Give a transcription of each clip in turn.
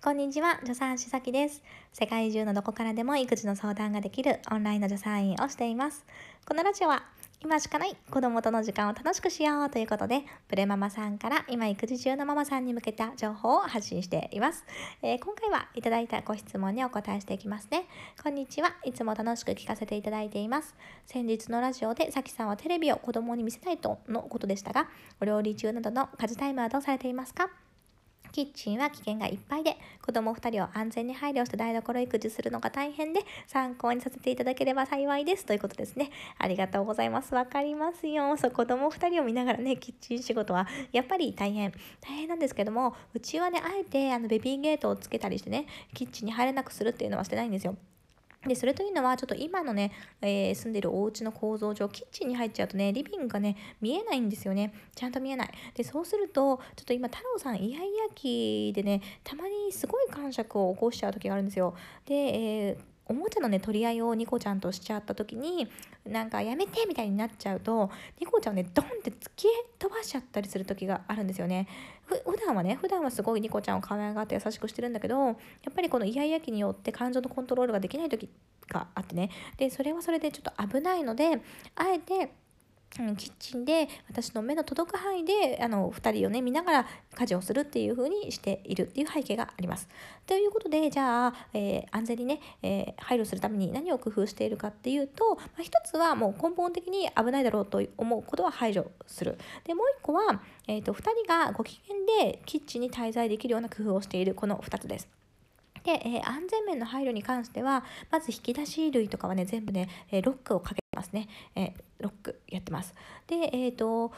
こんにちは、助産師さきです。世界中のどこからでも育児の相談ができるオンラインの助産院をしています。このラジオは今しかない子供との時間を楽しくしようということで、プレママさんから今育児中のママさんに向けた情報を発信しています。えー今回はいただいたご質問にお答えしていきますね。こんにちは。いつも楽しく聞かせていただいています。先日のラジオでさきさんはテレビを子供に見せないとのことでしたが、お料理中などの家事タイムはどうされていますか？キッチンは危険がいっぱいで子供2人を安全に配慮して台所育児するのが大変で参考にさせていただければ幸いですということですね。ありがとうございます。わかりますよ。そう子供2人を見ながらねキッチン仕事はやっぱり大変。大変なんですけどもうちはねあえてあのベビーゲートをつけたりしてねキッチンに入れなくするっていうのはしてないんですよ。でそれというのはちょっと今のね、えー住んでるお家の構造上キッチンに入っちゃうとねリビングがね見えないんですよね。ちゃんと見えない。でそうするとちょっと今太郎さんイヤイヤ期でねたまにすごい感触を起こしちゃう時があるんですよ。で、えーおもちゃのね取り合いをニコちゃんとしちゃった時になんかやめてみたいになっちゃうとニコちゃんをねドンって突き飛ばしちゃったりする時があるんですよね。ふ普段はね普段はすごいニコちゃんを可愛がって優しくしてるんだけどやっぱりこのイヤイヤ期によって感情のコントロールができない時があってね。でそれはそれでちょっと危ないのであえてキッチンで私の目の届く範囲であの2人をね見ながら家事をするっていう風にしているっていう背景があります。ということでじゃあ、えー安全にね、えー配慮するために何を工夫しているかっていうと、まあ、一つはもう根本的に危ないだろうと思うことは排除する。でもう一個は、えー、と2人がご機嫌でキッチンに滞在できるような工夫をしているこの2つです。で、えー安全面の配慮に関してはまず引き出し類とかはね全部ね、えーロックをかけますね、えロックやってます。でえっ、と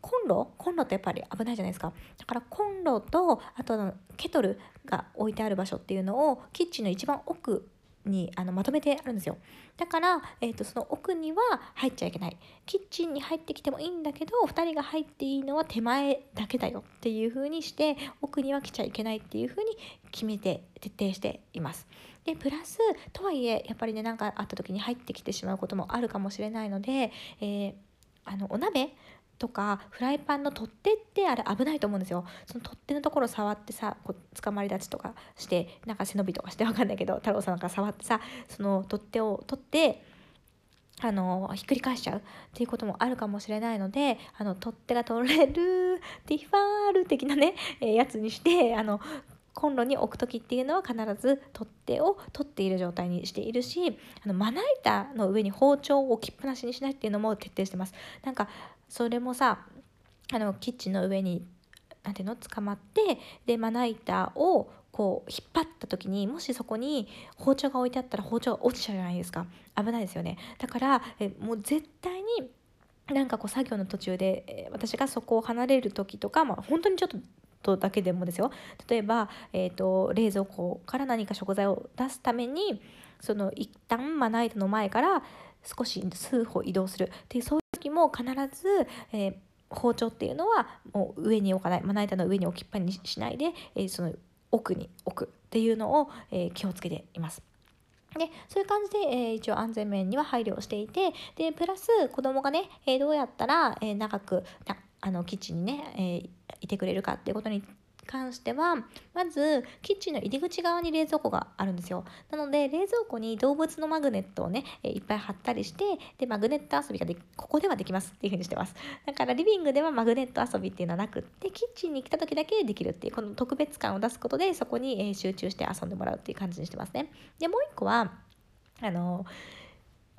コンロ？コンロってやっぱり危ないじゃないですか。だからコンロとあとケトルが置いてある場所っていうのをキッチンの一番奥にあのまとめてあるんですよ。だから、えー、とその奥には入っちゃいけない。キッチンに入ってきてもいいんだけど2人が入っていいのは手前だけだよっていう風にして奥には来ちゃいけないっていう風に決めて徹底しています。でプラスとはいえやっぱりね何かあった時に入ってきてしまうこともあるかもしれないので、えーあのお鍋とかフライパンの取っ手ってあれ危ないと思うんですよ。その取っ手のところ触ってさこう捕まり立ちとかしてなんか背伸びとかしてわかんないけど太郎さんなんか触ってさその取っ手を取ってあのひっくり返しちゃうっていうこともあるかもしれないのであの取っ手が取れるティファール的なね、えーやつにしてあのコンロに置く時っていうのは必ず取っ手を取っている状態にしているしあのまな板の上に包丁を置きっぱなしにしないっていうのも徹底してます。なんかそれもさあのキッチンの上になんていうの捕まってでまな板をこう引っ張った時にもしそこに包丁が置いてあったら包丁が落ちちゃうじゃないですか。危ないですよね。だからえもう絶対になんかこう作業の途中でえ私がそこを離れる時とか、まあ、本当にちょっととだけでもですよ。例えば、えー、と冷蔵庫から何か食材を出すためにその一旦まな板の前から少し数歩移動する。っていうそういう時も必ず、えー包丁っていうのはもう上に置かない。まな板の上に置きっぱにしないで、えーその奥に置くっていうのを、えー気をつけています。でそういう感じで、えー一応安全面には配慮をしていてでプラス子供がね、えーどうやったら、えー長くあのキッチンにね、えーいてくれるかっていうことに関してはまずキッチンの入り口側に冷蔵庫があるんですよ。なので冷蔵庫に動物のマグネットをね、えいっぱい貼ったりしてでマグネット遊びができここではできますっていう風にしてます。だからリビングではマグネット遊びっていうのはなくってキッチンに来た時だけできるっていうこの特別感を出すことでそこに、え集中して遊んでもらうっていう感じにしてますね。でもう一個はあの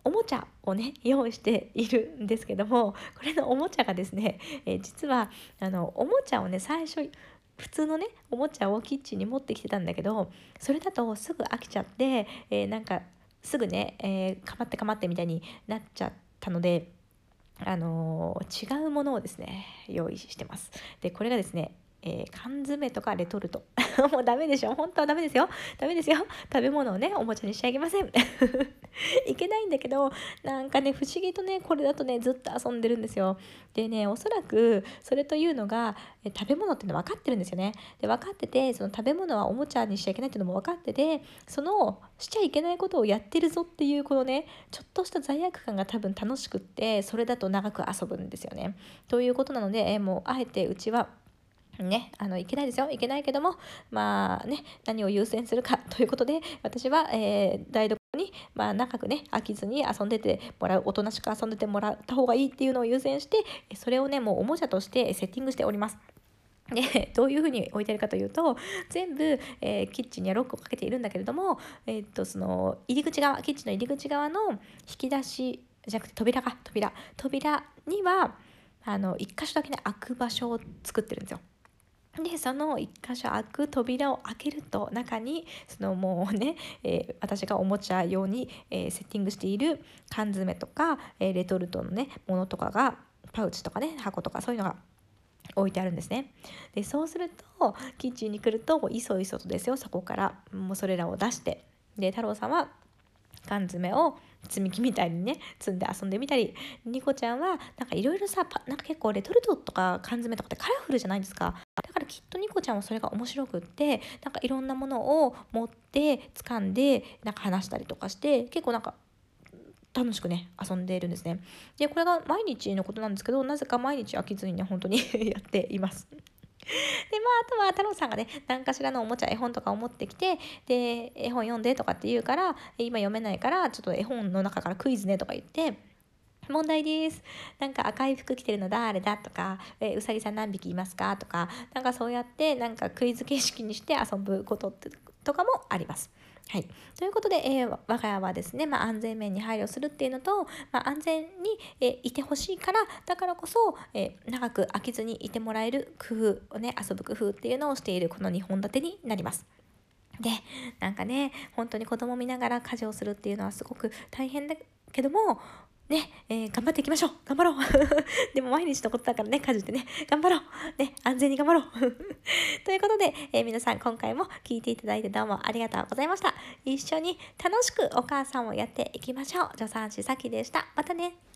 おもちゃをね用意しているんですけどもこれのおもちゃがですね、えー実はあのおもちゃをね最初普通のねおもちゃをキッチンに持ってきてたんだけどそれだとすぐ飽きちゃって、えーなんかすぐね、えーかまってかまってみたいになっちゃったのであのー違うものをですね用意してます。でこれがですね、えー缶詰とかレトルトもうダメでしょ。本当はダメですよ。ダメですよ。食べ物をねおもちゃにしちゃいけません。いけないんだけどなんかね不思議とねこれだとねずっと遊んでるんですよ。でねおそらくそれというのが食べ物っていうの分かってるんですよね。で分かっててその食べ物はおもちゃにしちゃいけないっていうのも分かっててそのしちゃいけないことをやってるぞっていうこのねちょっとした罪悪感が多分楽しくってそれだと長く遊ぶんですよね。ということなのでえもうあえてうちはね、あのいけないですよいけないけどもまあね何を優先するか ということで私は、えー、台所に、まあ、長くね飽きずに遊んでてもらうおとなしく遊んでてもらった方がいいっていうのを優先してそれをねもうおもちゃとしてセッティングしております。で どういうふうに置いてるかというと全部、えー、キッチンにはロックをかけているんだけれども、えー、っとその入り口側キッチンの入り口側の引き出しじゃなくて扉か扉扉にはあの1箇所だけね開く場所を作ってるんですよ。でその1箇所開く扉を開けると中にそのもうね、えー、私がおもちゃ用に、えー、セッティングしている缶詰とか、えー、レトルトのねものとかがパウチとかね箱とかそういうのが置いてあるんですね。でそうするとキッチンに来るといそいそとですよそこからもうそれらを出して。で太郎さんは缶詰を積み木みたいにね積んで遊んでみたりニコちゃんはなんかいろいろさなんか結構レトルトとか缶詰とかってカラフルじゃないですか。だからきっとニコちゃんはそれが面白くってなんかいろんなものを持って掴んでなんか話したりとかして結構なんか楽しくね遊んでいるんですね。でこれが毎日のことなんですけどなぜか毎日飽きずにね本当に やっています。でまああとは太郎さんがね何かしらのおもちゃ絵本とかを持ってきてで絵本読んでとかって言うから今読めないからちょっと絵本の中からクイズねとか言って問題です。なんか赤い服着てるの誰だとか、えうさぎさん何匹いますかとか、なんかそうやってなんかクイズ形式にして遊ぶこととかもあります。はい、ということで、えー、我が家はですね、まあ、安全面に配慮するっていうのと、まあ、安全に、えー、いてほしいからだからこそ、えー、長く飽きずにいてもらえる工夫をね遊ぶ工夫っていうのをしているこの2本立てになります。でなんかね本当に子供見ながら家事をするっていうのはすごく大変だけどもね、えー、頑張っていきましょう頑張ろう でも毎日のことだからね、家事ってね、頑張ろうね、安全に頑張ろう ということで、えー、皆さん今回も聞いていただいてどうもありがとうございました。一緒に楽しくお母さんをやっていきましょう。助産師さきでした。またね。